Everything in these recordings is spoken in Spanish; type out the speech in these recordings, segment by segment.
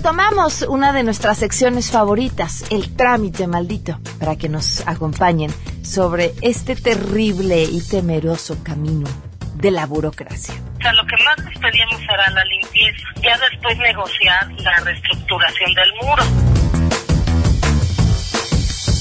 retomamos una de nuestras secciones favoritas, el trámite maldito, para que nos acompañen sobre este terrible y temeroso camino de la burocracia. O sea, lo que más nos pedíamos era la limpieza, ya después negociar la reestructuración del muro.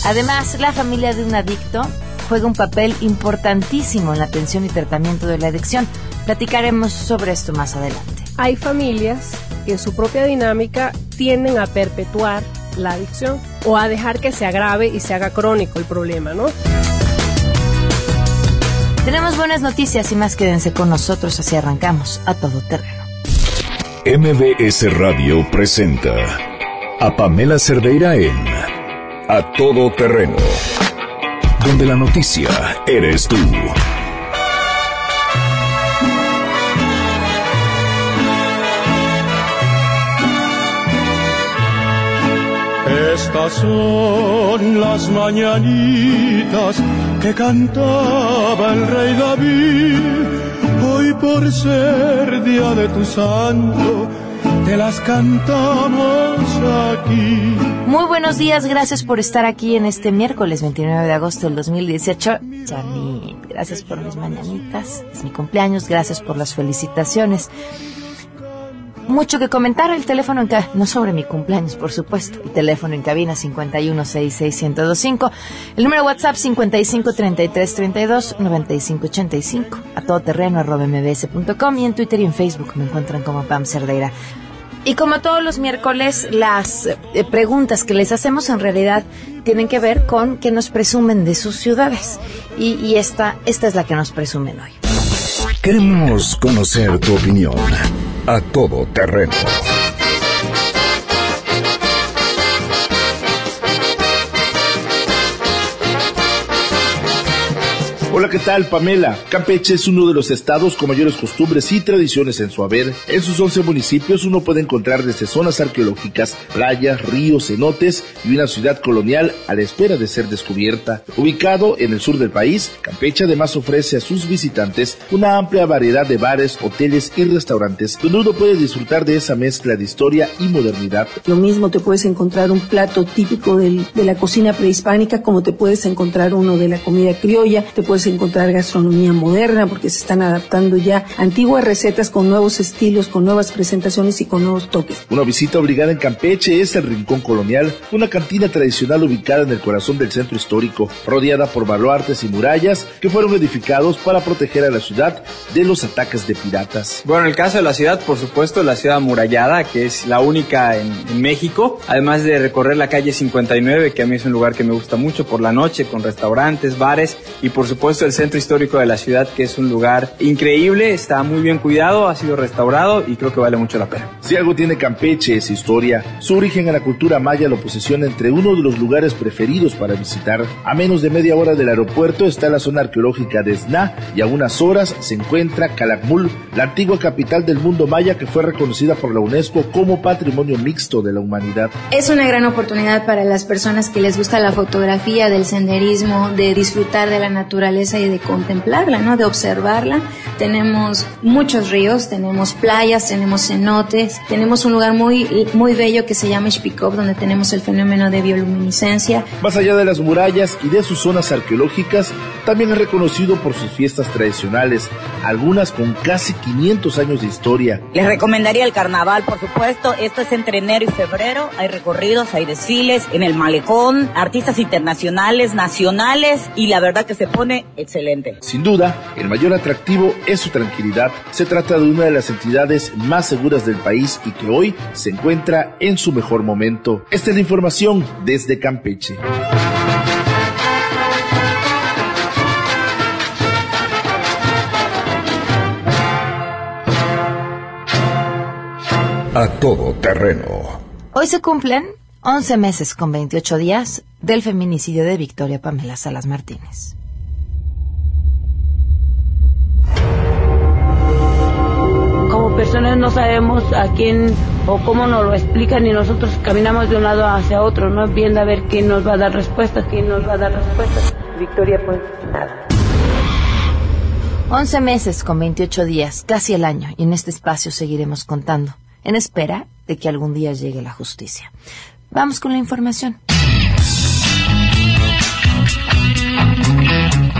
Además, la familia de un adicto juega un papel importantísimo en la atención y tratamiento de la adicción. Platicaremos sobre esto más adelante. Hay familias que en su propia dinámica tienden a perpetuar la adicción o a dejar que se agrave y se haga crónico el problema, ¿no? Tenemos buenas noticias y más quédense con nosotros así arrancamos a todo terreno. MBS Radio presenta a Pamela Cerdeira en A Todo Terreno, donde la noticia eres tú. Estas son las mañanitas que cantaba el rey David. Hoy por ser día de tu santo, te las cantamos aquí. Muy buenos días, gracias por estar aquí en este miércoles 29 de agosto del 2018. Janine, gracias por mis mañanitas, es mi cumpleaños, gracias por las felicitaciones mucho que comentar. El teléfono en cabina, no sobre mi cumpleaños, por supuesto. El teléfono en cabina 5166125. El número WhatsApp 5533329585. A todo terreno arroba mbs.com y en Twitter y en Facebook me encuentran como Pam Cerdeira. Y como todos los miércoles, las eh, preguntas que les hacemos en realidad tienen que ver con que nos presumen de sus ciudades. Y, y esta, esta es la que nos presumen hoy. Queremos conocer tu opinión a todo terreno. Hola, ¿qué tal, Pamela? Campeche es uno de los estados con mayores costumbres y tradiciones en su haber. En sus 11 municipios uno puede encontrar desde zonas arqueológicas, playas, ríos, cenotes y una ciudad colonial a la espera de ser descubierta. Ubicado en el sur del país, Campeche además ofrece a sus visitantes una amplia variedad de bares, hoteles y restaurantes donde uno puede disfrutar de esa mezcla de historia y modernidad. Lo mismo te puedes encontrar un plato típico de la cocina prehispánica como te puedes encontrar uno de la comida criolla, te puedes encontrar gastronomía moderna porque se están adaptando ya antiguas recetas con nuevos estilos, con nuevas presentaciones y con nuevos toques. Una visita obligada en Campeche es el Rincón Colonial, una cantina tradicional ubicada en el corazón del centro histórico, rodeada por baluartes y murallas que fueron edificados para proteger a la ciudad de los ataques de piratas. Bueno, en el caso de la ciudad, por supuesto, la ciudad amurallada, que es la única en, en México, además de recorrer la calle 59, que a mí es un lugar que me gusta mucho por la noche, con restaurantes, bares y por supuesto el centro histórico de la ciudad, que es un lugar increíble, está muy bien cuidado, ha sido restaurado y creo que vale mucho la pena. Si algo tiene Campeche es historia. Su origen en la cultura maya lo posiciona entre uno de los lugares preferidos para visitar. A menos de media hora del aeropuerto está la zona arqueológica de Sna y a unas horas se encuentra Calakmul, la antigua capital del mundo maya que fue reconocida por la UNESCO como Patrimonio Mixto de la Humanidad. Es una gran oportunidad para las personas que les gusta la fotografía, del senderismo, de disfrutar de la naturaleza y de contemplarla, ¿no? De observarla. Tenemos muchos ríos, tenemos playas, tenemos cenotes, tenemos un lugar muy, muy bello que se llama Ishpikov, donde tenemos el fenómeno de bioluminiscencia. Más allá de las murallas y de sus zonas arqueológicas, también es reconocido por sus fiestas tradicionales, algunas con casi 500 años de historia. Les recomendaría el carnaval, por supuesto. Esto es entre enero y febrero. Hay recorridos, hay desfiles en el malecón, artistas internacionales, nacionales y la verdad que se pone excelente. Sin duda, el mayor atractivo es su tranquilidad. Se trata de una de las entidades más seguras del país y que hoy se encuentra en su mejor momento. Esta es la información desde Campeche. A todo terreno. Hoy se cumplen 11 meses con 28 días del feminicidio de Victoria Pamela Salas Martínez. Personas no sabemos a quién o cómo nos lo explican y nosotros caminamos de un lado hacia otro, no viendo a ver quién nos va a dar respuesta, quién nos va a dar respuesta. Victoria, pues nada. 11 meses con 28 días, casi el año, y en este espacio seguiremos contando en espera de que algún día llegue la justicia. Vamos con la información.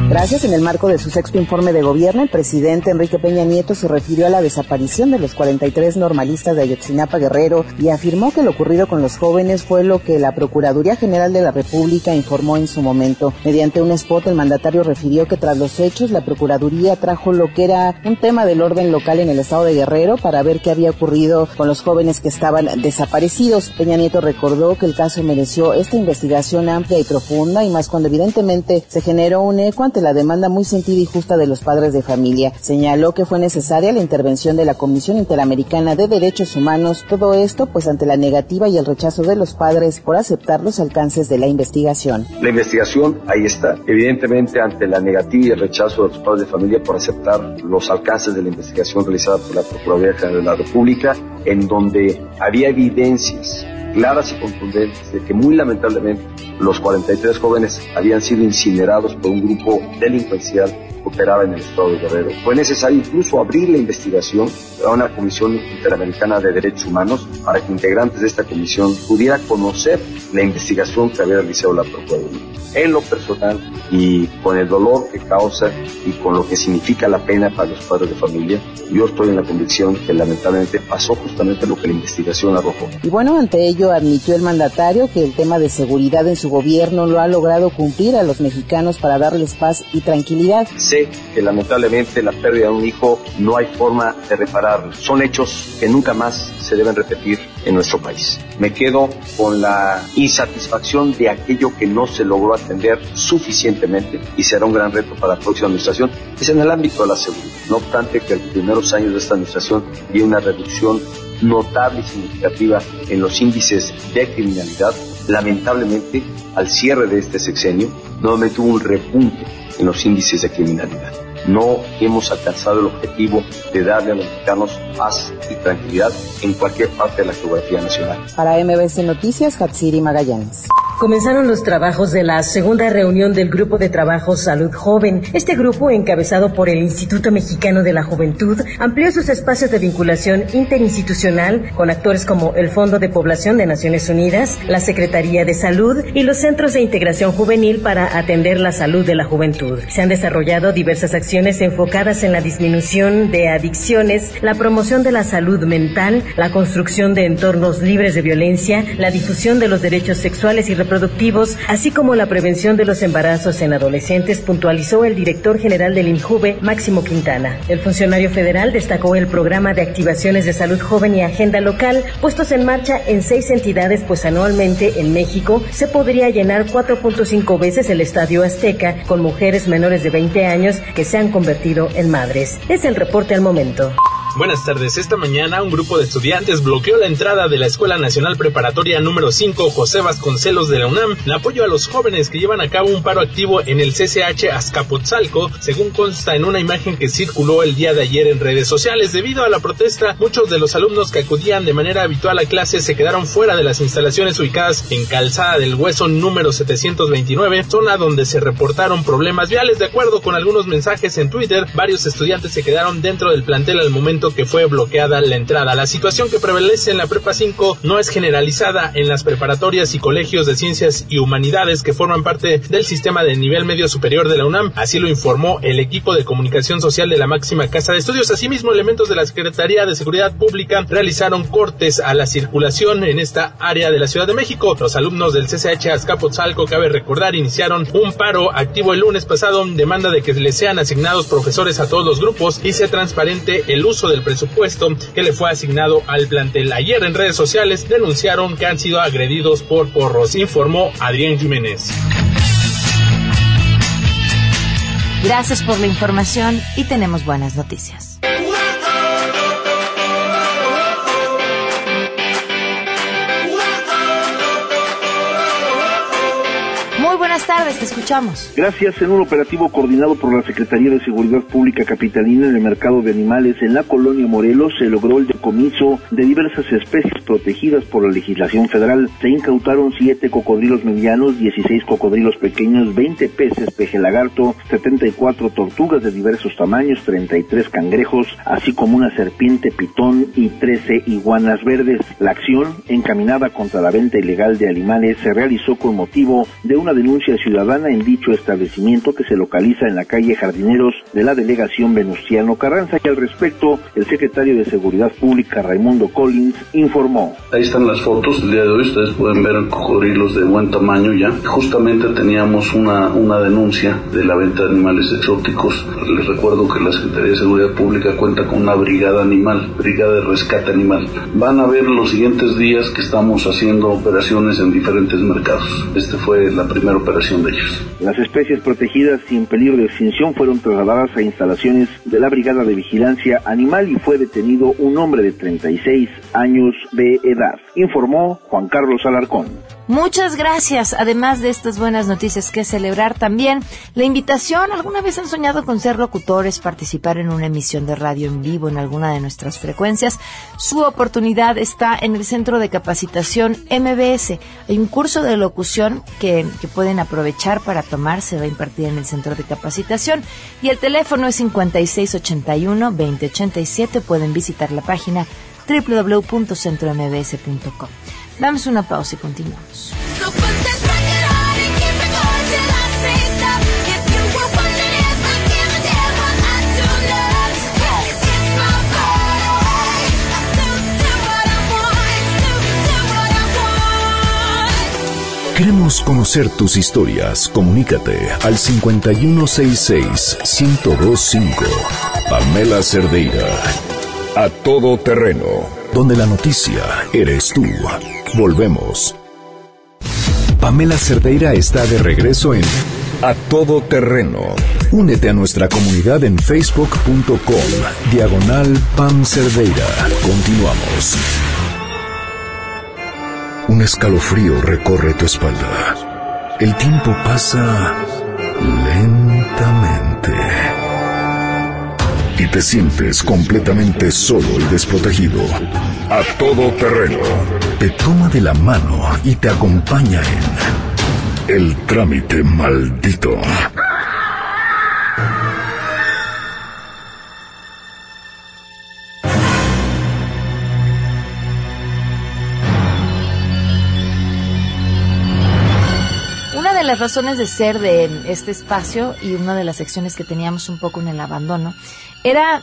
Gracias. En el marco de su sexto informe de gobierno, el presidente Enrique Peña Nieto se refirió a la desaparición de los 43 normalistas de Ayotzinapa Guerrero y afirmó que lo ocurrido con los jóvenes fue lo que la Procuraduría General de la República informó en su momento. Mediante un spot, el mandatario refirió que tras los hechos, la Procuraduría trajo lo que era un tema del orden local en el estado de Guerrero para ver qué había ocurrido con los jóvenes que estaban desaparecidos. Peña Nieto recordó que el caso mereció esta investigación amplia y profunda y más cuando evidentemente se generó un eco ante la demanda muy sentida y justa de los padres de familia. Señaló que fue necesaria la intervención de la Comisión Interamericana de Derechos Humanos, todo esto pues ante la negativa y el rechazo de los padres por aceptar los alcances de la investigación. La investigación ahí está. Evidentemente ante la negativa y el rechazo de los padres de familia por aceptar los alcances de la investigación realizada por la Procuraduría General de la República, en donde había evidencias claras y contundentes de que muy lamentablemente los 43 jóvenes habían sido incinerados por un grupo delincuencial que operaba en el estado de Guerrero. Fue necesario incluso abrir la investigación a una Comisión Interamericana de Derechos Humanos para que integrantes de esta comisión pudieran conocer la investigación que había realizado la Procuraduría. En lo personal y con el dolor que causa y con lo que significa la pena para los padres de familia, yo estoy en la convicción que lamentablemente pasó justamente lo que la investigación arrojó. Y bueno, ante ello admitió el mandatario que el tema de seguridad en su gobierno lo ha logrado cumplir a los mexicanos para darles paz y tranquilidad. Sé que lamentablemente la pérdida de un hijo no hay forma de repararlo. Son hechos que nunca más se deben repetir en nuestro país. Me quedo con la insatisfacción de aquello que no se logró atender suficientemente y será un gran reto para la próxima administración, es en el ámbito de la seguridad. No obstante que en los primeros años de esta administración vi una reducción notable y significativa en los índices de criminalidad, lamentablemente al cierre de este sexenio nuevamente hubo un repunte en los índices de criminalidad. No hemos alcanzado el objetivo de darle a los mexicanos paz y tranquilidad en cualquier parte de la geografía nacional. Para MBC Noticias, Hatsiri Magallanes. Comenzaron los trabajos de la segunda reunión del Grupo de Trabajo Salud Joven. Este grupo, encabezado por el Instituto Mexicano de la Juventud, amplió sus espacios de vinculación interinstitucional con actores como el Fondo de Población de Naciones Unidas, la Secretaría de Salud y los Centros de Integración Juvenil para atender la salud de la juventud. Se han desarrollado diversas acciones enfocadas en la disminución de adicciones, la promoción de la salud mental, la construcción de entornos libres de violencia, la difusión de los derechos sexuales y reproductivos, así como la prevención de los embarazos en adolescentes, puntualizó el director general del INJUVE, Máximo Quintana. El funcionario federal destacó el programa de activaciones de salud joven y agenda local puestos en marcha en seis entidades, pues anualmente en México se podría llenar 4.5 veces el Estadio Azteca con mujeres menores de 20 años que se han convertido en madres. Es el reporte al momento. Buenas tardes. Esta mañana un grupo de estudiantes bloqueó la entrada de la Escuela Nacional Preparatoria número 5 José Vasconcelos de la UNAM en apoyo a los jóvenes que llevan a cabo un paro activo en el CCH Azcapotzalco, según consta en una imagen que circuló el día de ayer en redes sociales. Debido a la protesta, muchos de los alumnos que acudían de manera habitual a clases se quedaron fuera de las instalaciones ubicadas en Calzada del Hueso número 729, zona donde se reportaron problemas viales. De acuerdo con algunos mensajes en Twitter, varios estudiantes se quedaron dentro del plantel al momento que fue bloqueada la entrada. La situación que prevalece en la Prepa 5 no es generalizada en las preparatorias y colegios de ciencias y humanidades que forman parte del sistema de nivel medio superior de la UNAM. Así lo informó el equipo de comunicación social de la máxima casa de estudios. Asimismo, elementos de la Secretaría de Seguridad Pública realizaron cortes a la circulación en esta área de la Ciudad de México. Los alumnos del CCH Azcapotzalco, cabe recordar, iniciaron un paro activo el lunes pasado en demanda de que les sean asignados profesores a todos los grupos y sea transparente el uso del presupuesto que le fue asignado al plantel. Ayer en redes sociales denunciaron que han sido agredidos por porros, informó Adrián Jiménez. Gracias por la información y tenemos buenas noticias. Tardes, te escuchamos. Gracias. En un operativo coordinado por la Secretaría de Seguridad Pública Capitalina en el mercado de animales en la colonia Morelos, se logró el decomiso de diversas especies protegidas por la legislación federal. Se incautaron siete cocodrilos medianos, 16 cocodrilos pequeños, 20 peces peje lagarto, 74 tortugas de diversos tamaños, 33 cangrejos, así como una serpiente pitón y 13 iguanas verdes. La acción, encaminada contra la venta ilegal de animales, se realizó con motivo de una denuncia ciudadana en dicho establecimiento que se localiza en la calle Jardineros de la delegación Venustiano Carranza y al respecto el secretario de Seguridad Pública Raimundo Collins informó. Ahí están las fotos del día de hoy, ustedes pueden ver cocodrilos de buen tamaño ya. Justamente teníamos una, una denuncia de la venta de animales exóticos. Les recuerdo que la Secretaría de Seguridad Pública cuenta con una brigada animal, brigada de rescate animal. Van a ver los siguientes días que estamos haciendo operaciones en diferentes mercados. Este fue la primera operación Las especies protegidas sin peligro de extinción fueron trasladadas a instalaciones de la Brigada de Vigilancia Animal y fue detenido un hombre de 36 años de edad, informó Juan Carlos Alarcón. Muchas gracias. Además de estas buenas noticias que celebrar también, la invitación, ¿alguna vez han soñado con ser locutores, participar en una emisión de radio en vivo en alguna de nuestras frecuencias? Su oportunidad está en el Centro de Capacitación MBS. Hay un curso de locución que, que pueden aprovechar para tomar, se va a impartir en el Centro de Capacitación y el teléfono es 5681-2087. Pueden visitar la página www.centrombs.com. Damos una pausa y continuamos. Queremos conocer tus historias. Comunícate al 5166-1025. Pamela Cerdeira. A todo terreno. Donde la noticia eres tú. Volvemos. Pamela Cerdeira está de regreso en A Todo Terreno. Únete a nuestra comunidad en facebook.com. Diagonal Pam Cerdeira. Continuamos. Un escalofrío recorre tu espalda. El tiempo pasa lentamente. Y te sientes completamente solo y desprotegido. A todo terreno. Te toma de la mano y te acompaña en El trámite maldito. Una de las razones de ser de este espacio y una de las secciones que teníamos un poco en el abandono era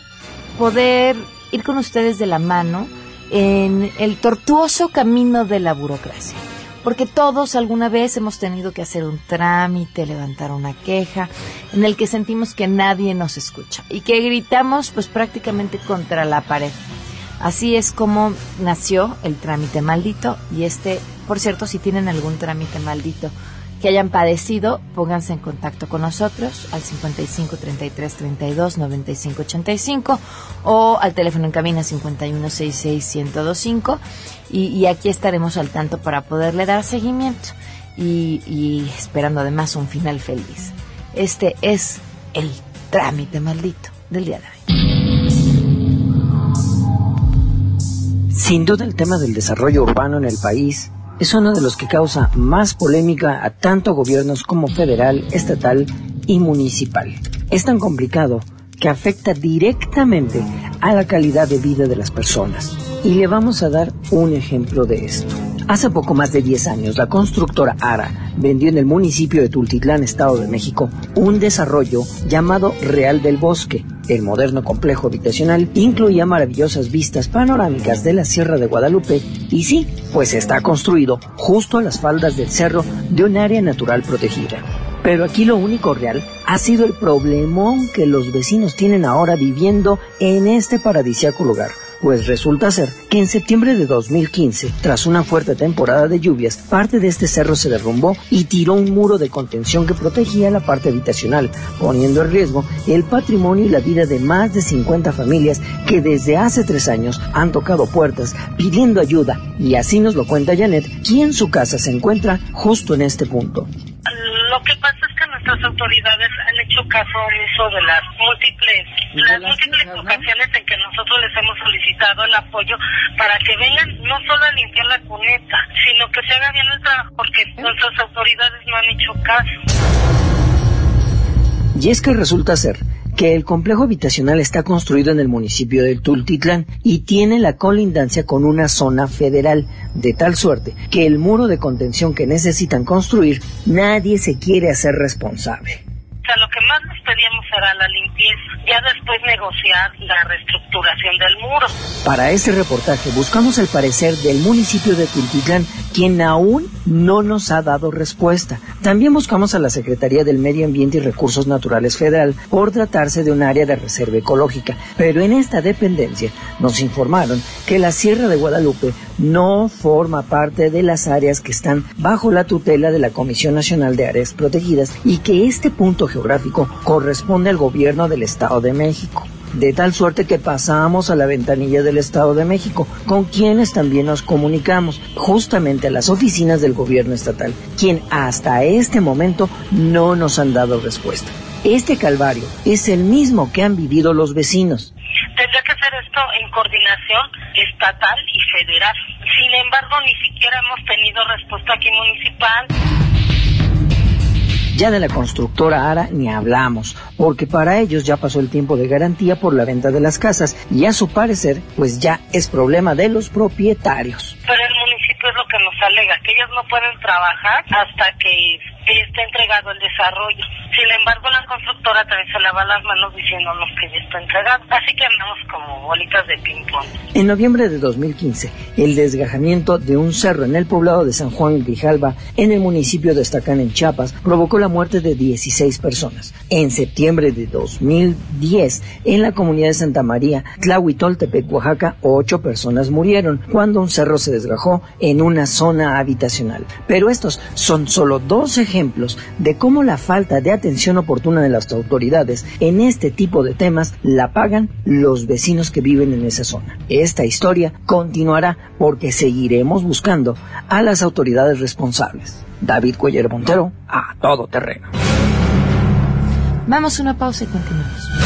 poder ir con ustedes de la mano en el tortuoso camino de la burocracia. Porque todos alguna vez hemos tenido que hacer un trámite, levantar una queja, en el que sentimos que nadie nos escucha y que gritamos pues prácticamente contra la pared. Así es como nació el trámite maldito y este, por cierto, si tienen algún trámite maldito que hayan padecido, pónganse en contacto con nosotros al 55 33 32 95 85 o al teléfono en cabina 51 66 1025 y, aquí estaremos al tanto para poderle dar seguimiento y, y esperando además un final feliz. Este es el trámite maldito del día de hoy. Sin duda el tema del desarrollo urbano en el país es uno de los que causa más polémica a tanto gobiernos como federal, estatal y municipal. Es tan complicado que afecta directamente a la calidad de vida de las personas. Y le vamos a dar un ejemplo de esto. Hace poco más de 10 años, la constructora ARA vendió en el municipio de Tultitlán, Estado de México, un desarrollo llamado Real del Bosque. El moderno complejo habitacional incluía maravillosas vistas panorámicas de la Sierra de Guadalupe y sí, pues está construido justo a las faldas del cerro de un área natural protegida. Pero aquí lo único real ha sido el problemón que los vecinos tienen ahora viviendo en este paradisiaco lugar. Pues resulta ser que en septiembre de 2015, tras una fuerte temporada de lluvias, parte de este cerro se derrumbó y tiró un muro de contención que protegía la parte habitacional, poniendo en riesgo el patrimonio y la vida de más de 50 familias que desde hace tres años han tocado puertas pidiendo ayuda. Y así nos lo cuenta Janet, quien su casa se encuentra justo en este punto Lo que pasa nuestras autoridades han hecho caso omiso de las múltiples, las múltiples ocasiones en que nosotros les hemos solicitado el apoyo para que vengan no solo a limpiar la cuneta, sino que se haga bien el trabajo, porque nuestras autoridades no han hecho caso. Y es que resulta ser que el complejo habitacional está construido en el municipio de Tultitlán y tiene la colindancia con una zona federal, de tal suerte que el muro de contención que necesitan construir nadie se quiere hacer responsable. Lo que más nos pedíamos era la limpieza, ya después negociar la reestructuración del muro. Para ese reportaje buscamos el parecer del municipio de Tultitlán, quien aún no nos ha dado respuesta. También buscamos a la Secretaría del Medio Ambiente y Recursos Naturales Federal por tratarse de un área de reserva ecológica, pero en esta dependencia nos informaron que la Sierra de Guadalupe no forma parte de las áreas que están bajo la tutela de la Comisión Nacional de Áreas Protegidas y que este punto geográfico corresponde al gobierno del Estado de México. De tal suerte que pasamos a la ventanilla del Estado de México, con quienes también nos comunicamos, justamente a las oficinas del gobierno estatal, quien hasta este momento no nos han dado respuesta. Este calvario es el mismo que han vivido los vecinos. Esto en coordinación estatal y federal. Sin embargo, ni siquiera hemos tenido respuesta aquí municipal. Ya de la constructora Ara ni hablamos, porque para ellos ya pasó el tiempo de garantía por la venta de las casas y a su parecer, pues ya es problema de los propietarios. Pero el municipio es lo que nos alega, que ellos no pueden trabajar hasta que esté entregado el desarrollo. Sin embargo, la constructora también se lava las manos diciéndonos que ya está entregado. Así que andamos como bolitas de ping-pong. En noviembre de 2015, el desgajamiento de un cerro en el poblado de San Juan Grijalba, en el municipio de Estacán, en Chiapas, provocó la muerte de 16 personas. En septiembre de 2010, en la comunidad de Santa María, Tlahuitoltepec, Oaxaca, ocho personas murieron cuando un cerro se desgajó en una zona habitacional. Pero estos son solo dos ejemplos de cómo la falta de atención oportuna de las autoridades en este tipo de temas la pagan los vecinos que viven en esa zona. Esta historia continuará porque seguiremos buscando a las autoridades responsables. David Cuellar Montero, a todo terreno. Vamos a una pausa y continuamos.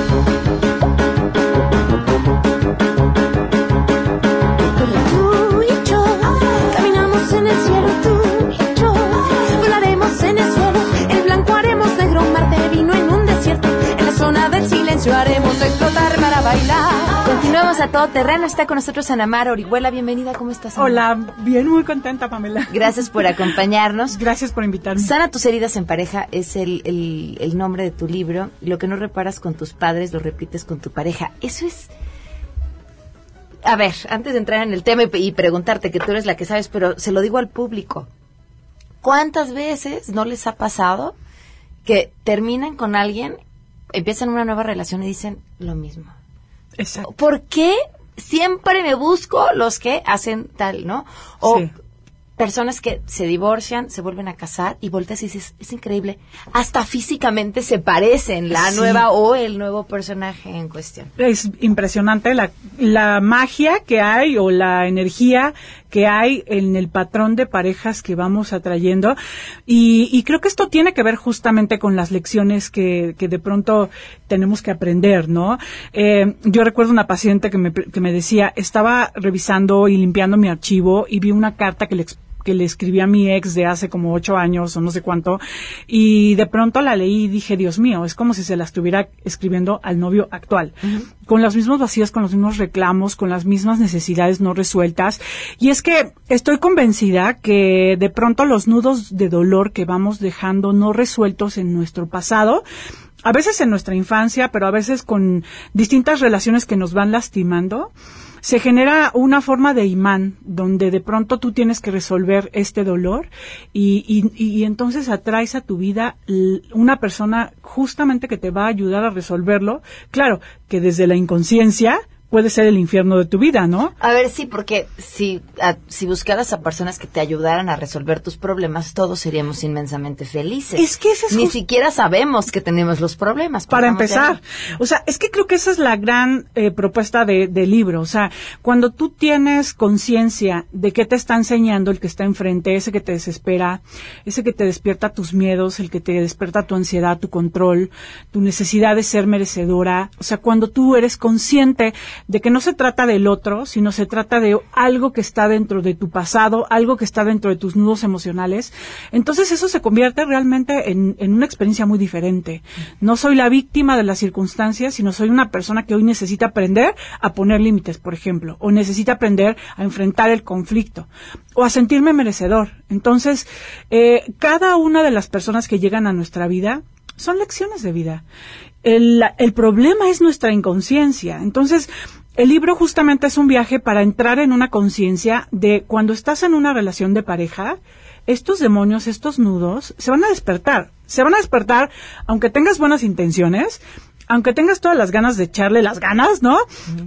Haremos explotar para bailar. Continuamos a todo terreno. Está con nosotros Ana Mar Orihuela. Bienvenida. ¿Cómo estás? Ana? Hola, bien, muy contenta, Pamela. Gracias por acompañarnos. Gracias por invitarme. Sana tus heridas en pareja es el, el, el nombre de tu libro. Lo que no reparas con tus padres lo repites con tu pareja. Eso es. A ver, antes de entrar en el tema y, y preguntarte que tú eres la que sabes, pero se lo digo al público. ¿Cuántas veces no les ha pasado que terminan con alguien, empiezan una nueva relación y dicen lo mismo? Exacto. ¿Por qué siempre me busco los que hacen tal, no? O Sí. personas que se divorcian, se vuelven a casar y volteas y dices, es increíble, hasta físicamente se parecen la Sí. nueva o el nuevo personaje en cuestión. Es impresionante la, la magia que hay o la energía que hay en el patrón de parejas que vamos atrayendo. Y, creo que esto tiene que ver justamente con las lecciones que, de pronto tenemos que aprender, ¿no? Eh, yo recuerdo una paciente que me, que me decía, estaba revisando y limpiando mi archivo y vi una carta que le que le escribí a mi ex de hace como ocho años o no sé cuánto, y de pronto la leí y dije, Dios mío, es como si se la estuviera escribiendo al novio actual, con los mismos vacíos, con los mismos reclamos, con las mismas necesidades no resueltas. Y es que estoy convencida que de pronto los nudos de dolor que vamos dejando no resueltos en nuestro pasado, a veces en nuestra infancia, pero a veces con distintas relaciones que nos van lastimando, se genera una forma de imán donde de pronto tú tienes que resolver este dolor y, y, y entonces atraes a tu vida una persona justamente que te va a ayudar a resolverlo. Claro, que desde la inconsciencia puede ser el infierno de tu vida, ¿no? A ver, sí, porque si, si buscaras a personas que te ayudaran a resolver tus problemas, todos seríamos inmensamente felices. Es que ese es Ni siquiera sabemos que tenemos los problemas. Para empezar. O sea, es que creo que esa es la gran eh, propuesta del de libro. O sea, cuando tú tienes conciencia de qué te está enseñando el que está enfrente, ese que te desespera, ese que te despierta tus miedos, el que te despierta tu ansiedad, tu control, tu necesidad de ser merecedora. O sea, cuando tú eres consciente de que no se trata del otro, sino se trata de algo que está dentro de tu pasado, algo que está dentro de tus nudos emocionales, entonces eso se convierte realmente en, una experiencia muy diferente. No soy la víctima de las circunstancias, sino soy una persona que hoy necesita aprender a poner límites, por ejemplo, o necesita aprender a enfrentar el conflicto, o a sentirme merecedor. Entonces, eh, cada una de las personas que llegan a nuestra vida son lecciones de vida el, el problema es nuestra inconsciencia. Entonces, el libro justamente es un viaje para entrar en una conciencia de cuando estás en una relación de pareja, estos demonios, estos nudos, se van a despertar. Se van a despertar aunque tengas buenas intenciones, aunque tengas todas las ganas de echarle las ganas, ¿no?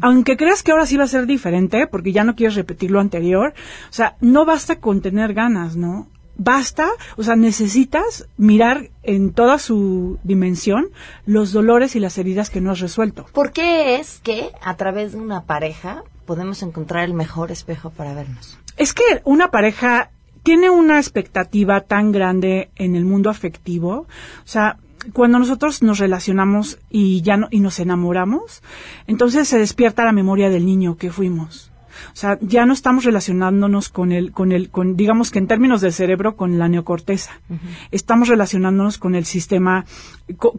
Aunque creas que ahora sí va a ser diferente, porque ya no quieres repetir lo anterior. O sea, no basta con tener ganas, ¿no? Basta, o sea, necesitas mirar en toda su dimensión los dolores y las heridas que no has resuelto. ¿Por qué es que a través de una pareja podemos encontrar el mejor espejo para vernos? Es que una pareja tiene una expectativa tan grande en el mundo afectivo, o sea, cuando nosotros nos relacionamos y ya no, y nos enamoramos, entonces se despierta la memoria del niño que fuimos. O sea, ya no estamos relacionándonos con el, con el, con, digamos que en términos del cerebro, con la neocorteza. Estamos relacionándonos con el sistema,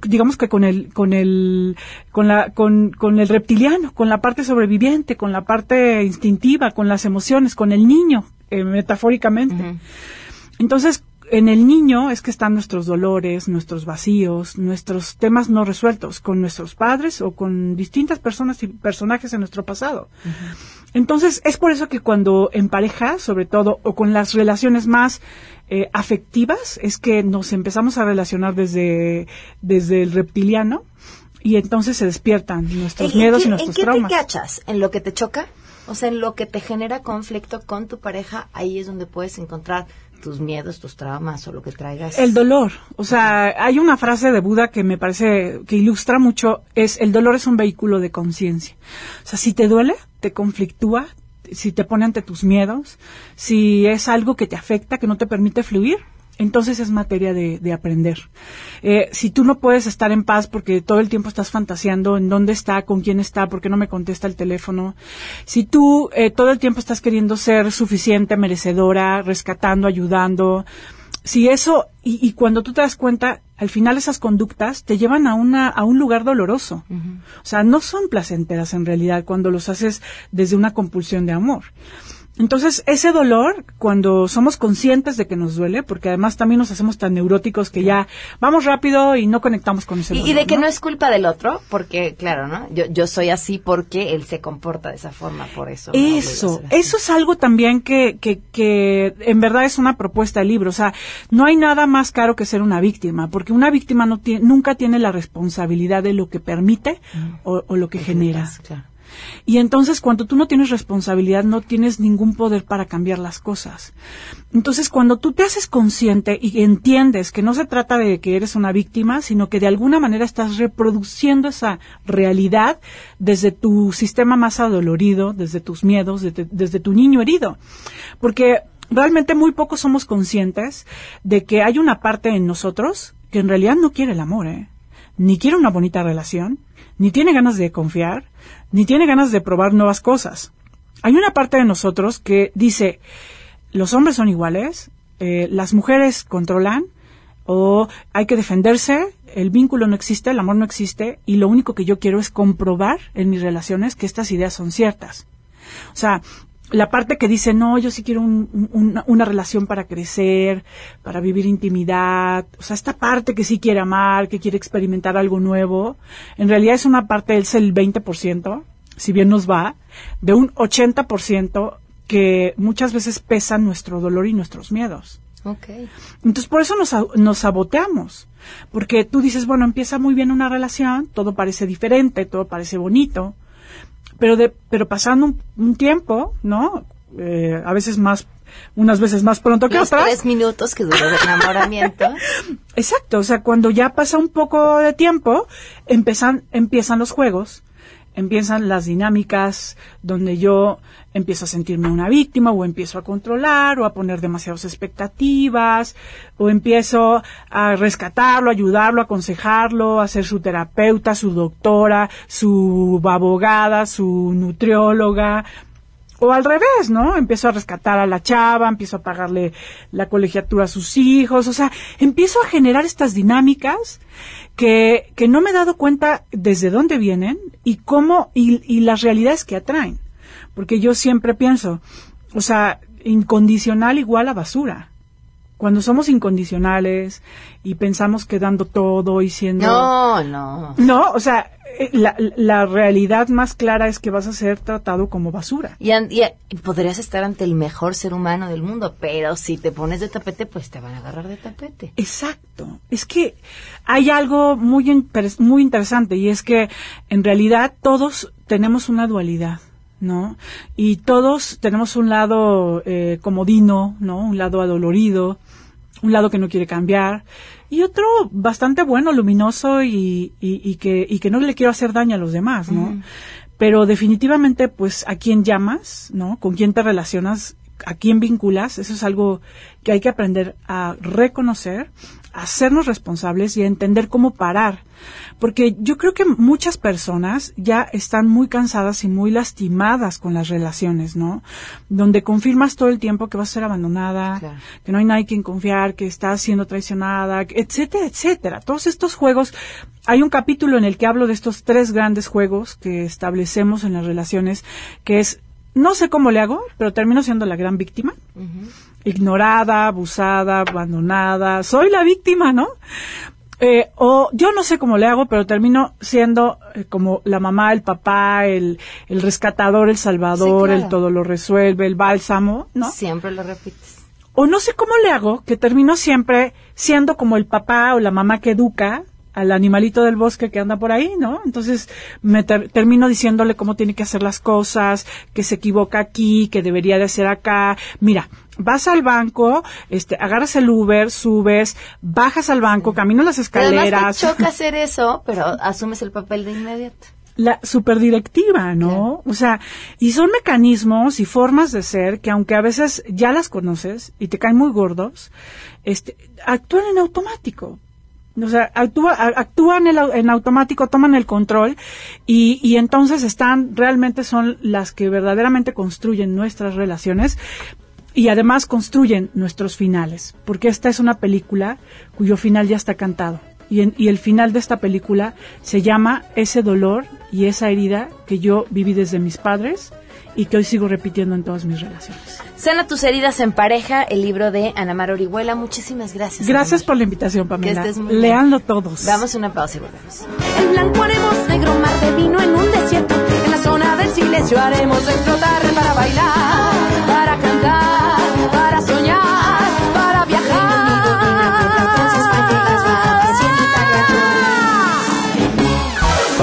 digamos que con el, con el, con la, con, con el reptiliano, con la parte sobreviviente, con la parte instintiva, con las emociones, con el niño, eh, metafóricamente. Entonces, en el niño es que están nuestros dolores, nuestros vacíos, nuestros temas no resueltos con nuestros padres o con distintas personas y personajes en nuestro pasado. Entonces, es por eso que cuando en pareja, sobre todo, o con las relaciones más eh, afectivas, es que nos empezamos a relacionar desde, desde el reptiliano y entonces se despiertan nuestros miedos y nuestros traumas. ¿En qué te cachas? ¿En lo que te choca? O sea, en lo que te genera conflicto con tu pareja, ahí es donde puedes encontrar tus miedos, tus traumas o lo que traigas. El dolor. O sea, hay una frase de Buda que me parece que ilustra mucho, es el dolor es un vehículo de conciencia. O sea, si te duele, te conflictúa, si te pone ante tus miedos, si es algo que te afecta, que no te permite fluir, entonces es materia de, aprender. Eh, si tú no puedes estar en paz porque todo el tiempo estás fantaseando en dónde está, con quién está, por qué no me contesta el teléfono, si tú eh, todo el tiempo estás queriendo ser suficiente, merecedora, rescatando, ayudando, si eso, y, cuando tú te das cuenta, al final esas conductas te llevan a, una, a un lugar doloroso. O sea, no son placenteras en realidad cuando los haces desde una compulsión de amor. Entonces, ese dolor, cuando somos conscientes de que nos duele, porque además también nos hacemos tan neuróticos que ya vamos rápido y no conectamos con ese dolor. Y de que ¿no? es culpa del otro, porque, claro, ¿no? Yo, yo soy así porque él se comporta de esa forma, por eso. Eso, eso es algo también que, que, que en verdad es una propuesta de libro. O sea, no hay nada más caro que ser una víctima, porque una víctima no tiene, nunca tiene la responsabilidad de lo que permite mm. o, lo que genera. Claro. Y entonces cuando tú no tienes responsabilidad, no tienes ningún poder para cambiar las cosas. Entonces cuando tú te haces consciente y entiendes que no se trata de que eres una víctima, sino que de alguna manera estás reproduciendo esa realidad desde tu sistema más adolorido, desde tus miedos, desde, tu niño herido. Porque realmente muy pocos somos conscientes de que hay una parte en nosotros que en realidad no quiere el amor, ¿eh? ni quiere una bonita relación, ni tiene ganas de confiar, ni tiene ganas de probar nuevas cosas. Hay una parte de nosotros que dice, los hombres son iguales, eh, las mujeres controlan, o hay que defenderse, el vínculo no existe, el amor no existe, y lo único que yo quiero es comprobar en mis relaciones que estas ideas son ciertas. O sea, la parte que dice, no, yo sí quiero una relación para crecer, para vivir intimidad, o sea, esta parte que sí quiere amar, que quiere experimentar algo nuevo, en realidad es una parte, es el 20%, si bien nos va, de un 80% que muchas veces pesan nuestro dolor y nuestros miedos. Okay. Entonces, por eso nos, nos saboteamos. Porque tú dices, bueno, empieza muy bien una relación, todo parece diferente, todo parece bonito, pero, de, pero pasando un, tiempo, ¿no? Eh, a veces más, unas veces más pronto que Los otras. tres minutos que duró el enamoramiento. Exacto, o sea, cuando ya pasa un poco de tiempo, empiezan, empiezan los juegos, empiezan las dinámicas donde yo empiezo a sentirme una víctima o empiezo a controlar o a poner demasiadas expectativas o empiezo a rescatarlo, ayudarlo, aconsejarlo, a ser su terapeuta, su doctora, su abogada, su nutrióloga, o al revés, ¿no? Empiezo a rescatar a la chava, empiezo a pagarle la colegiatura a sus hijos, o sea, empiezo a generar estas dinámicas que, que no me he dado cuenta desde dónde vienen y cómo, y, y las realidades que atraen. Porque yo siempre pienso, o sea, incondicional igual a basura. Cuando somos incondicionales y pensamos que dando todo y siendo... No, no. No, o sea, la, la realidad más clara es que vas a ser tratado como basura. Y, y, podrías estar ante el mejor ser humano del mundo, pero si te pones de tapete, pues te van a agarrar de tapete. Exacto. Es que hay algo muy, muy interesante y es que en realidad todos tenemos una dualidad. ¿no? Y todos tenemos un lado eh, comodino, ¿no? Un lado adolorido, un lado que no quiere cambiar y otro bastante bueno, luminoso y, y, y que, y que no le quiero hacer daño a los demás, ¿no? Pero definitivamente, pues, a quién llamas, ¿no? Con quién te relacionas, a quién vinculas, eso es algo que hay que aprender a reconocer, a hacernos responsables y a entender cómo parar. Porque yo creo que muchas personas ya están muy cansadas y muy lastimadas con las relaciones, ¿no? Donde confirmas todo el tiempo que vas a ser abandonada, Claro. que no hay nadie quien confiar, que estás siendo traicionada, etcétera, etcétera. Todos estos juegos, hay un capítulo en el que hablo de estos tres grandes juegos que establecemos en las relaciones, que es, no sé cómo le hago, pero termino siendo la gran víctima ignorada, abusada, abandonada, soy la víctima, ¿no? Eh, o yo no sé cómo le hago, pero termino siendo eh, como la mamá, el papá, el, el rescatador, el salvador, Sí, claro. el todo lo resuelve, el bálsamo, ¿no? Siempre lo repites. O no sé cómo le hago, que termino siempre siendo como el papá o la mamá que educa al animalito del bosque que anda por ahí, ¿no? Entonces me ter- termino diciéndole cómo tiene que hacer las cosas, que se equivoca aquí, que debería de hacer acá. Mira, vas al banco, este, agarras el Uber, subes, bajas al banco, caminas las Pero además escaleras. te choca hacer eso, pero asumes el papel de inmediato. la superdirectiva, ¿no? O sea, y son mecanismos y formas de ser que aunque a veces ya las conoces y te caen muy gordos, este, actúan en automático. O sea, actúa, actúan en, au- en automático, toman el control y, y entonces están, realmente son las que verdaderamente construyen nuestras relaciones y además construyen nuestros finales, porque esta es una película cuyo final ya está cantado. Y, en- y el final de esta película se llama Ese dolor y esa herida que yo viví desde mis padres y que hoy sigo repitiendo en todas mis relaciones. Sana tus heridas en pareja, el libro de Ana Mar Orihuela. Muchísimas gracias. Gracias por la invitación, Pamela. estés muy bien. Leanlo todos. Damos una pausa y volvemos. En blanco haremos negro mar de vino en un desierto. En la zona del silencio haremos explotar para bailar,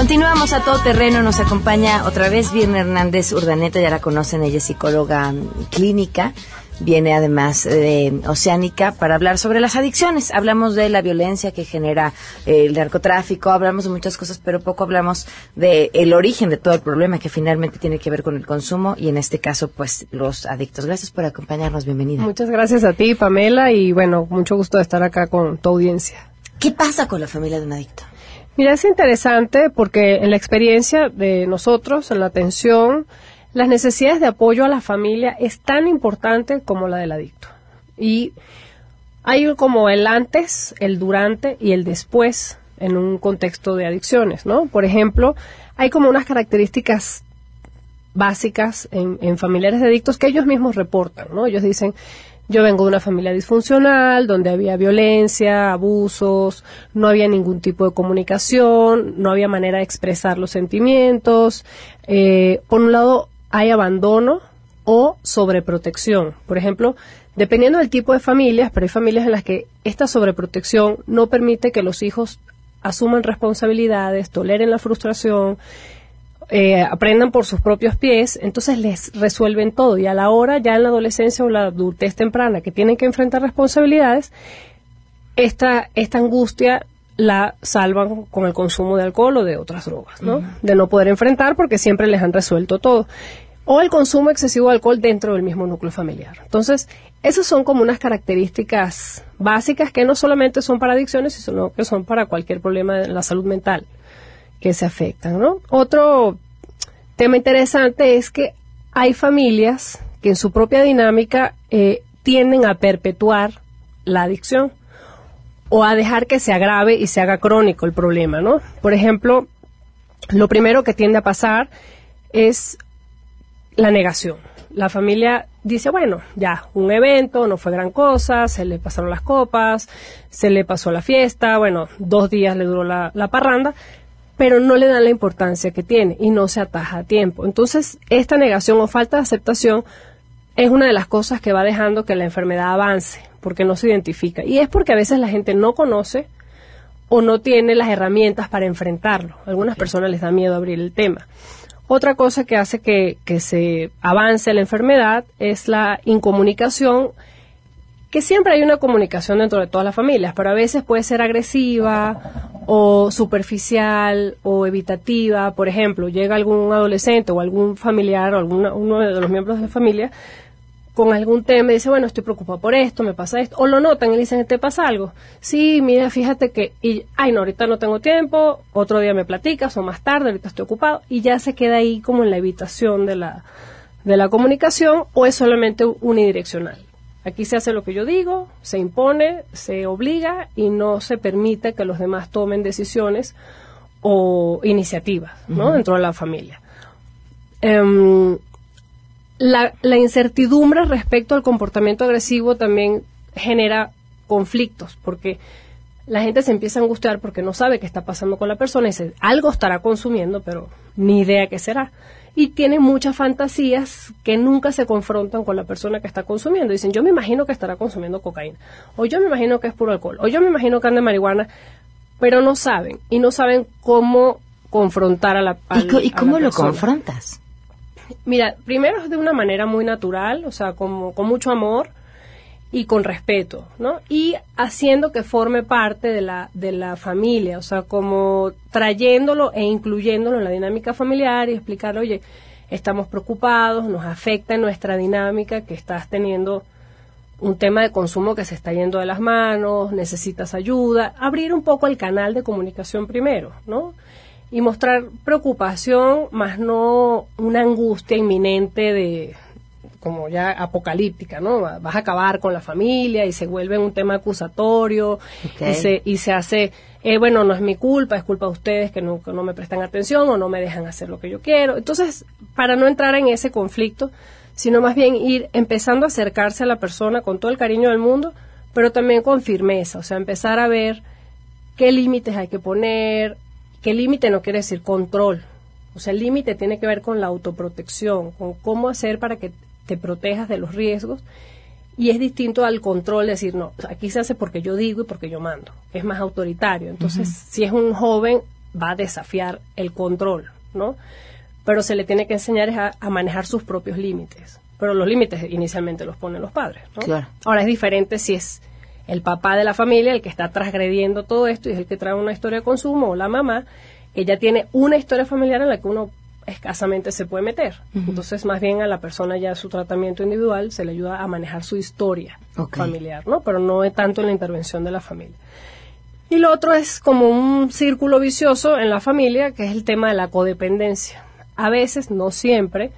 Continuamos a todo terreno, nos acompaña otra vez Virna Hernández Urdaneta, ya la conocen, ella es psicóloga mm, clínica, viene además de Oceánica para hablar sobre las adicciones. Hablamos de la violencia que genera eh, el narcotráfico, hablamos de muchas cosas, pero poco hablamos de el origen de todo el problema que finalmente tiene que ver con el consumo y en este caso pues los adictos. Gracias por acompañarnos, bienvenida. Muchas gracias a ti, Pamela, y bueno, mucho gusto de estar acá con tu audiencia. ¿Qué pasa con la familia de un adicto? Mira, es interesante porque en la experiencia de nosotros, en la atención, las necesidades de apoyo a la familia es tan importante como la del adicto. Y hay como el antes, el durante y el después en un contexto de adicciones, ¿no? Por ejemplo, hay como unas características básicas en, en familiares de adictos que ellos mismos reportan, ¿no? Ellos dicen, yo vengo de una familia disfuncional, donde había violencia, abusos, no había ningún tipo de comunicación, no había manera de expresar los sentimientos. Eh, por un lado, hay abandono o sobreprotección. Por ejemplo, dependiendo del tipo de familias, pero hay familias en las que esta sobreprotección no permite que los hijos asuman responsabilidades, toleren la frustración, eh, aprendan por sus propios pies, entonces les resuelven todo y a la hora, ya en la adolescencia o la adultez temprana, que tienen que enfrentar responsabilidades, esta, esta angustia la salvan con el consumo de alcohol o de otras drogas, ¿no? De no poder enfrentar porque siempre les han resuelto todo. O el consumo excesivo de alcohol dentro del mismo núcleo familiar. Entonces, esas son como unas características básicas que no solamente son para adicciones, sino que son para cualquier problema de la salud mental que se afectan, ¿no? Otro tema interesante es que hay familias que en su propia dinámica eh, tienden a perpetuar la adicción o a dejar que se agrave y se haga crónico el problema, ¿no? Por ejemplo, lo primero que tiende a pasar es la negación. La familia dice, bueno, ya, un evento, no fue gran cosa, se le pasaron las copas, se le pasó la fiesta, bueno, dos días le duró la, la parranda, pero no le dan la importancia que tiene y no se ataja a tiempo. Entonces, esta negación o falta de aceptación es una de las cosas que va dejando que la enfermedad avance, porque no se identifica. Y es porque a veces la gente no conoce o no tiene las herramientas para enfrentarlo. A algunas personas les da miedo abrir el tema. Otra cosa que hace que, que se avance la enfermedad es la incomunicación que siempre hay una comunicación dentro de todas las familias, pero a veces puede ser agresiva o superficial o evitativa. Por ejemplo, llega algún adolescente o algún familiar o alguno, uno de los miembros de la familia con algún tema y dice, bueno, estoy preocupado por esto, me pasa esto, o lo notan y dicen, ¿te pasa algo? Sí, mira, fíjate que, y, ay, no, ahorita no tengo tiempo, otro día me platicas o más tarde, ahorita estoy ocupado, y ya se queda ahí como en la evitación de la, de la comunicación o es solamente unidireccional. Aquí se hace lo que yo digo, se impone, se obliga y no se permite que los demás tomen decisiones o iniciativas ¿no? dentro de la familia. Em, la, la, incertidumbre respecto al comportamiento agresivo también genera conflictos, porque la gente se empieza a angustiar porque no sabe qué está pasando con la persona y dice, algo estará consumiendo, pero ni idea qué será y tienen muchas fantasías que nunca se confrontan con la persona que está consumiendo. Dicen, yo me imagino que estará consumiendo cocaína, o yo me imagino que es puro alcohol, o yo me imagino que anda marihuana, pero no saben, y no saben cómo confrontar a la ¿Y, ¿y cómo lo confrontas? Mira, primero es de una manera muy natural, o sea, como, con mucho amor, y con respeto, ¿no? Y haciendo que forme parte de la, de la familia, o sea, como trayéndolo e incluyéndolo en la dinámica familiar y explicarle, oye, estamos preocupados, nos afecta en nuestra dinámica que estás teniendo un tema de consumo que se está yendo de las manos, necesitas ayuda, abrir un poco el canal de comunicación primero, ¿no? Y mostrar preocupación, más no una angustia inminente de, como ya apocalíptica, ¿no? Vas a acabar con la familia y se vuelve un tema acusatorio y, se, y se hace, eh, bueno, no es mi culpa, es culpa de ustedes que no, no me prestan atención o no me dejan hacer lo que yo quiero. Entonces, para no entrar en ese conflicto, sino más bien ir empezando a acercarse a la persona con todo el cariño del mundo, pero también con firmeza, o sea, empezar a ver qué límites hay que poner, qué límite no quiere decir control, o sea, el límite tiene que ver con la autoprotección, con cómo hacer para que te protejas de los riesgos y es distinto al control, decir, no, aquí se hace porque yo digo y porque yo mando, es más autoritario. Entonces, si es un joven, va a desafiar el control, ¿no? Pero se le tiene que enseñar a, manejar sus propios límites. Pero los límites inicialmente los ponen los padres, ¿no? Ahora es diferente si es el papá de la familia el que está transgrediendo todo esto y es el que trae una historia de consumo o la mamá, ella tiene una historia familiar en la que uno escasamente se puede meter. Entonces, más bien a la persona ya su tratamiento individual se le ayuda a manejar su historia familiar, ¿no? Pero no es tanto en la intervención de la familia. Y lo otro es como un círculo vicioso en la familia, que es el tema de la codependencia. A veces, no siempre,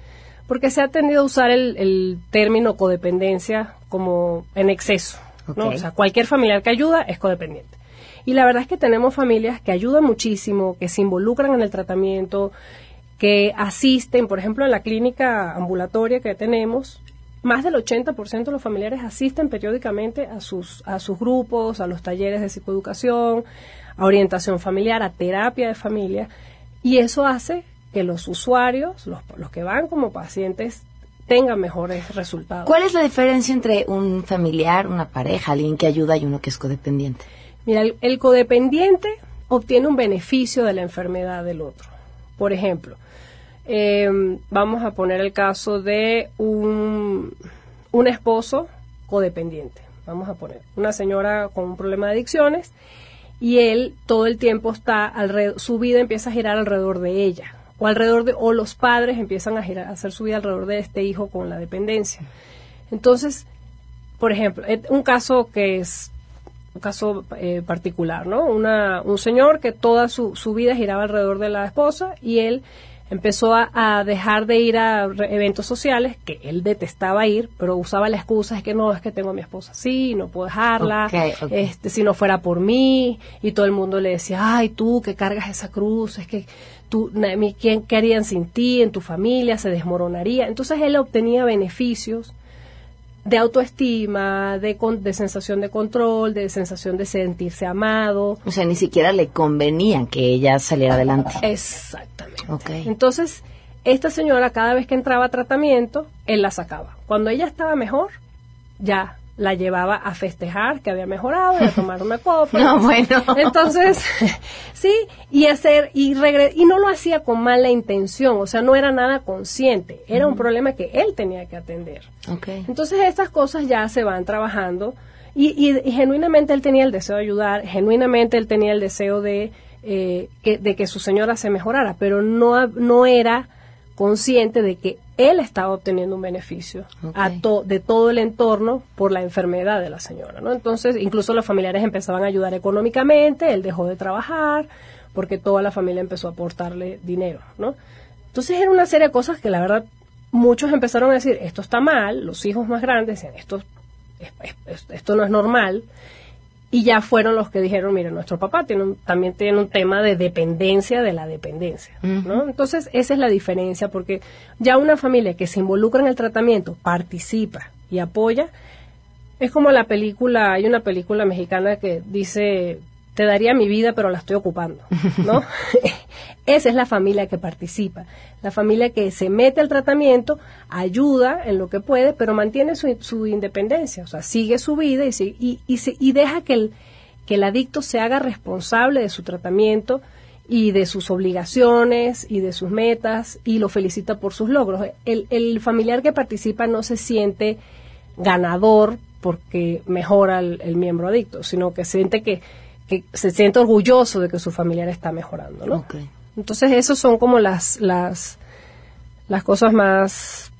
porque se ha tendido a usar el, término codependencia como en exceso. ¿no? O sea, cualquier familiar que ayuda es codependiente. Y la verdad es que tenemos familias que ayudan muchísimo, que se involucran en el tratamiento, que asisten, por ejemplo, en la clínica ambulatoria que tenemos, más del 80% de los familiares asisten periódicamente a sus, a sus grupos, a los talleres de psicoeducación, a orientación familiar, a terapia de familia, y eso hace que los usuarios, los, los que van como pacientes, tengan mejores resultados. ¿Cuál es la diferencia entre un familiar, una pareja, alguien que ayuda y uno que es codependiente? Mira, el codependiente obtiene un beneficio de la enfermedad del otro. Por ejemplo, eh, vamos a poner el caso de un, un esposo codependiente. Vamos a poner una señora con un problema de adicciones y él todo el tiempo está alrededor, su vida empieza a girar alrededor de ella o alrededor de o los padres empiezan a girar a hacer su vida alrededor de este hijo con la dependencia. Entonces, por ejemplo, eh, un caso que es un caso eh, particular, ¿no? Una, un señor que toda su, su vida giraba alrededor de la esposa y él empezó a, dejar de ir a eventos sociales que él detestaba ir, pero usaba la excusa es que no, es que tengo a mi esposa sí, no puedo dejarla, este si no fuera por mí y todo el mundo le decía, "Ay, tú que cargas esa cruz, es que tú quién qué harían sin ti, en tu familia se desmoronaría." Entonces él obtenía beneficios de autoestima, de, de sensación de control, de sensación de sentirse amado. O sea, ni siquiera le convenía que ella saliera adelante. Exactamente. Okay. Entonces, esta señora cada vez que entraba a tratamiento, él la sacaba. Cuando ella estaba mejor, ya la llevaba a festejar que había mejorado y a tomar una copa. no, bueno. Entonces, sí, y hacer, y y no lo hacía con mala intención, o sea, no era nada consciente, era un problema que él tenía que atender. Okay. Entonces, estas cosas ya se van trabajando y, y, genuinamente él tenía el deseo de ayudar, genuinamente él tenía el deseo de, eh, que, de que su señora se mejorara, pero no, no era consciente de que él estaba obteniendo un beneficio a de todo el entorno por la enfermedad de la señora, ¿no? Entonces, incluso los familiares empezaban a ayudar económicamente, él dejó de trabajar porque toda la familia empezó a aportarle dinero, ¿no? Entonces era una serie de cosas que la verdad muchos empezaron a decir, esto está mal, los hijos más grandes decían, esto, esto no es normal, y ya fueron los que dijeron, mire, nuestro papá tiene también tiene un tema de dependencia de la dependencia, ¿no? Entonces, esa es la diferencia, porque ya una familia que se involucra en el tratamiento, participa y apoya, es como la película, hay una película mexicana que dice, te daría mi vida, pero la estoy ocupando, ¿no? Esa es la familia que participa, la familia que se mete al tratamiento, ayuda en lo que puede, pero mantiene su, independencia, o sea, sigue su vida y, y, y, deja que el, que el adicto se haga responsable de su tratamiento y de sus obligaciones y de sus metas y lo felicita por sus logros. El, el familiar que participa no se siente ganador porque mejora el miembro adicto, sino que siente que que se siente orgulloso de que su familiar está mejorando, ¿no? Entonces, esas son como las, las, las cosas más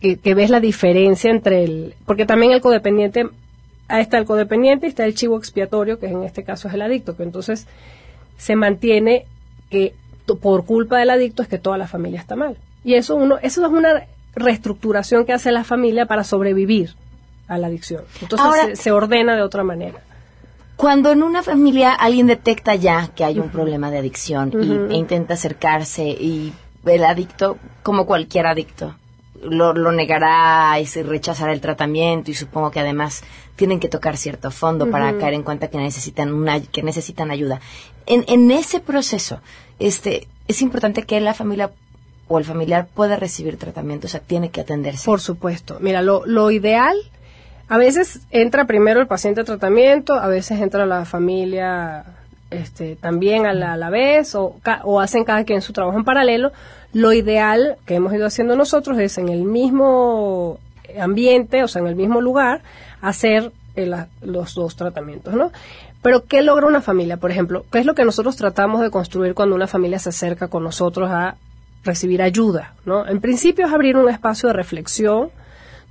que, ves la diferencia entre el... Porque también el codependiente, ahí está el codependiente y está el chivo expiatorio, que en este caso es el adicto, que entonces se mantiene que por culpa del adicto es que toda la familia está mal. Y eso, uno, eso es una reestructuración que hace la familia para sobrevivir a la adicción. Entonces se ordena de otra manera. Cuando en una familia alguien detecta ya que hay un problema de adicción y, e intenta acercarse y el adicto, como cualquier adicto, lo, negará y se rechazará el tratamiento y supongo que además tienen que tocar cierto fondo para caer en cuenta que necesitan una que necesitan ayuda. En, en ese proceso, este es importante que la familia o el familiar pueda recibir tratamiento, o sea, tiene que atenderse. Por supuesto. Mira, lo, lo ideal a veces entra primero el paciente a tratamiento, a veces entra la familia este, también a la, vez o, o, hacen cada quien su trabajo en paralelo. Lo ideal que hemos ido haciendo nosotros es en el mismo ambiente, o sea, en el mismo lugar, hacer eh, los dos tratamientos, ¿no? Pero ¿qué logra una familia? Por ejemplo, ¿qué es lo que nosotros tratamos de construir cuando una familia se acerca con nosotros a recibir ayuda, ¿no? En principio es abrir un espacio de reflexión,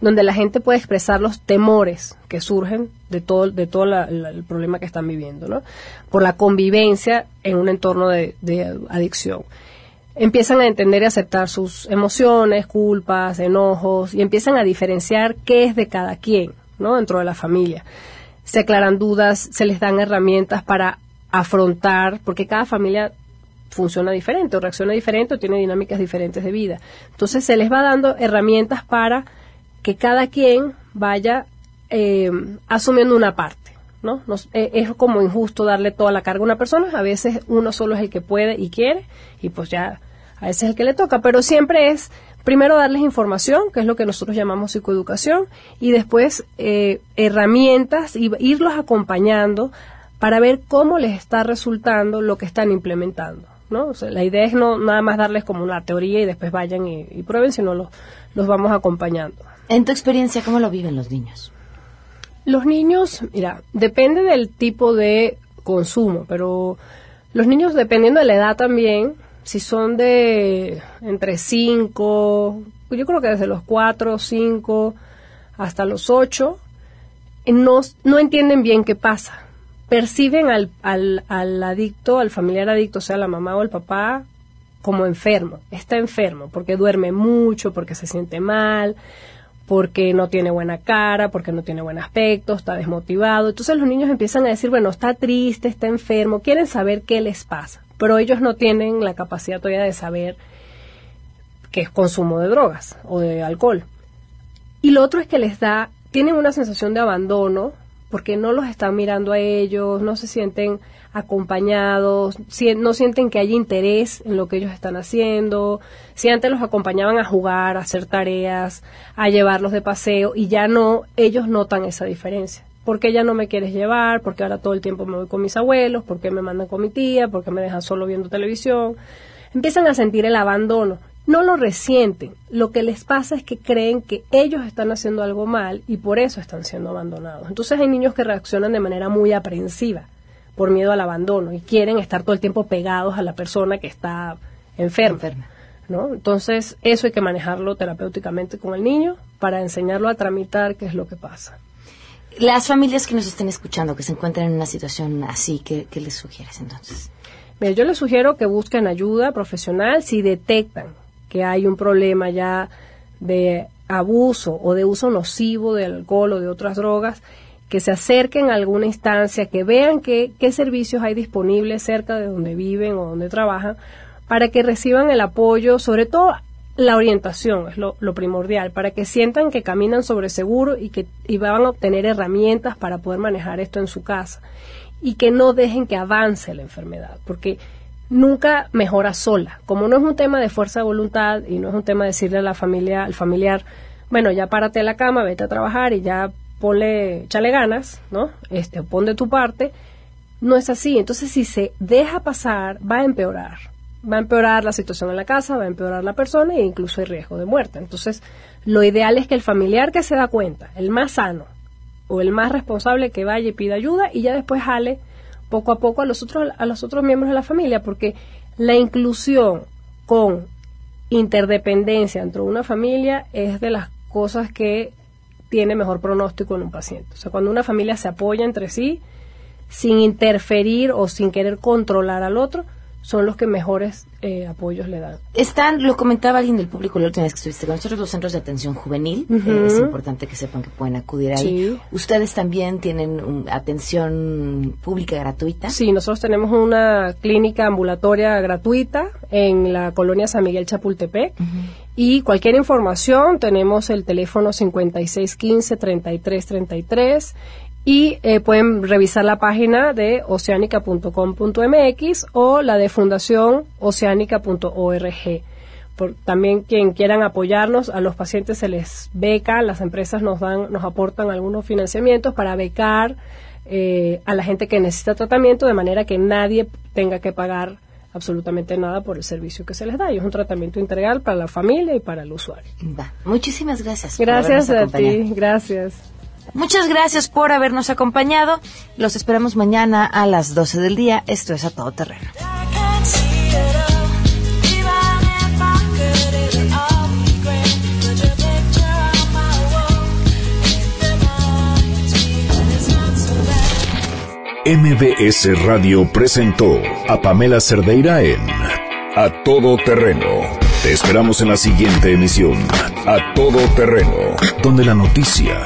donde la gente puede expresar los temores que surgen de todo, de todo el problema que están viviendo, ¿no? Por la convivencia en un entorno de, adicción. Empiezan a entender y aceptar sus emociones, culpas, enojos, y empiezan a diferenciar qué es de cada quien, ¿no? Dentro de la familia. Se aclaran dudas, se les dan herramientas para afrontar, porque cada familia funciona diferente o reacciona diferente o tiene dinámicas diferentes de vida. Entonces se les va dando herramientas para que cada quien vaya eh, asumiendo una parte. ¿no? Eh, es como injusto darle toda la carga a una persona, a veces uno solo es el que puede y quiere, y pues ya a ese es el que le toca, pero siempre es primero darles información, que es lo que nosotros llamamos psicoeducación, y después eh, herramientas y irlos acompañando para ver cómo les está resultando lo que están implementando. ¿no? la idea es no nada más darles como una teoría y después vayan y, prueben, sino los vamos acompañando. En tu experiencia, ¿cómo lo viven los niños? Los niños, mira, depende del tipo de consumo, pero los niños, dependiendo de la edad también, si son de entre 5, yo creo que desde los 4, 5 hasta los 8, no, no entienden bien qué pasa. Perciben al, al, al adicto, al familiar adicto, sea la mamá o el papá, como enfermo. Está enfermo porque duerme mucho, porque se siente mal, porque no tiene buena cara, porque no tiene buen aspecto, está desmotivado. Entonces los niños empiezan a decir, bueno, está triste, está enfermo, quieren saber qué les pasa, pero ellos no tienen la capacidad todavía de saber que es consumo de drogas o de alcohol. Y lo otro es que les da, tienen una sensación de abandono porque no los están mirando a ellos, no se sienten acompañados, no sienten que hay interés en lo que ellos están haciendo, si antes los acompañaban a jugar, a hacer tareas, a llevarlos de paseo y ya no, ellos notan esa diferencia. ¿Por qué ya no me quieres llevar? Porque ahora todo el tiempo me voy con mis abuelos? ¿Por qué me mandan con mi tía? ¿Por qué me dejan solo viendo televisión? Empiezan a sentir el abandono. No lo resienten. Lo que les pasa es que creen que ellos están haciendo algo mal y por eso están siendo abandonados. Entonces hay niños que reaccionan de manera muy aprensiva por miedo al abandono y quieren estar todo el tiempo pegados a la persona que está enferma. ¿no? Entonces, eso hay que manejarlo terapéuticamente con el niño para enseñarlo a tramitar qué es lo que pasa. Las familias que nos estén escuchando, que se encuentran en una situación así, ¿qué, les sugieres entonces? yo les sugiero que busquen ayuda profesional si detectan que hay un problema ya de abuso o de uso nocivo de alcohol o de otras drogas que se acerquen a alguna instancia, que vean qué, qué servicios hay disponibles cerca de donde viven o donde trabajan, para que reciban el apoyo, sobre todo la orientación es lo, primordial, para que sientan que caminan sobre seguro y que y van a obtener herramientas para poder manejar esto en su casa. Y que no dejen que avance la enfermedad, porque nunca mejora sola. Como no es un tema de fuerza de voluntad y no es un tema de decirle a la familia, al familiar, bueno, ya párate de la cama, vete a trabajar y ya ponle, chale ganas, ¿no? Este, pon de tu parte. No es así. Entonces, si se deja pasar, va a empeorar. Va a empeorar la situación en la casa, va a empeorar la persona e incluso hay riesgo de muerte. Entonces, lo ideal es que el familiar que se da cuenta, el más sano o el más responsable que vaya y pida ayuda y ya después jale poco a poco a los otros, a los otros miembros de la familia, porque la inclusión con interdependencia entre una familia es de las cosas que tiene mejor pronóstico en un paciente. O sea, cuando una familia se apoya entre sí, sin interferir o sin querer controlar al otro, son los que mejores eh, apoyos le dan. Están, lo comentaba alguien del público la última vez que estuviste con nosotros, los centros de atención juvenil. es importante que sepan que pueden acudir ahí. ¿Ustedes también tienen atención pública gratuita? Sí, nosotros tenemos una clínica ambulatoria gratuita en la colonia San Miguel Chapultepec. Y cualquier información, tenemos el teléfono 5615-3333 y eh, pueden revisar la página de oceánica.com.mx o la de fundación oceánica.org. Por, también quien quieran apoyarnos, a los pacientes se les beca, las empresas nos dan, nos aportan algunos financiamientos para becar eh, a la gente que necesita tratamiento de manera que nadie tenga que pagar absolutamente nada por el servicio que se les da. Y es un tratamiento integral para la familia y para el usuario. Muchísimas gracias. Gracias a ti, gracias. Muchas gracias por habernos acompañado. Los esperamos mañana a las 12 del día. Esto es A Todo Terreno. MBS Radio presentó a Pamela Cerdeira en A Todo Terreno. Te esperamos en la siguiente emisión, A Todo Terreno, donde la noticia